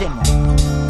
Demo.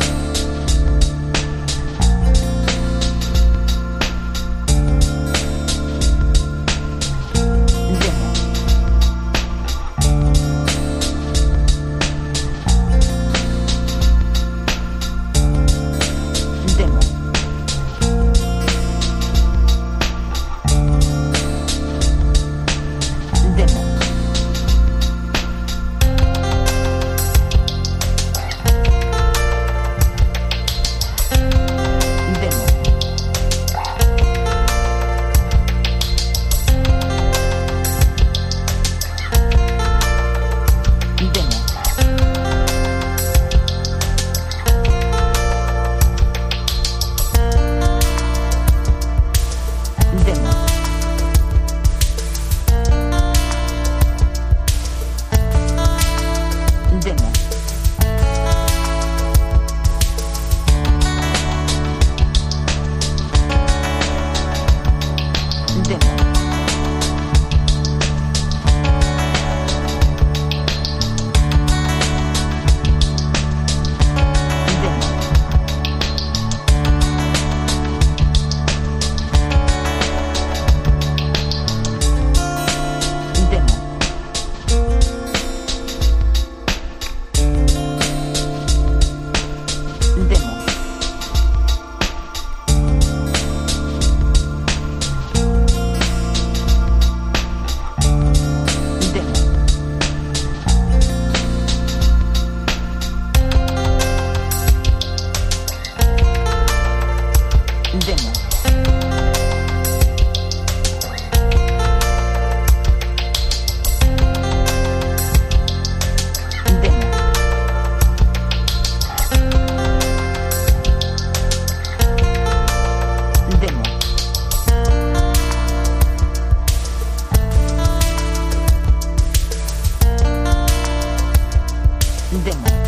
Demônio.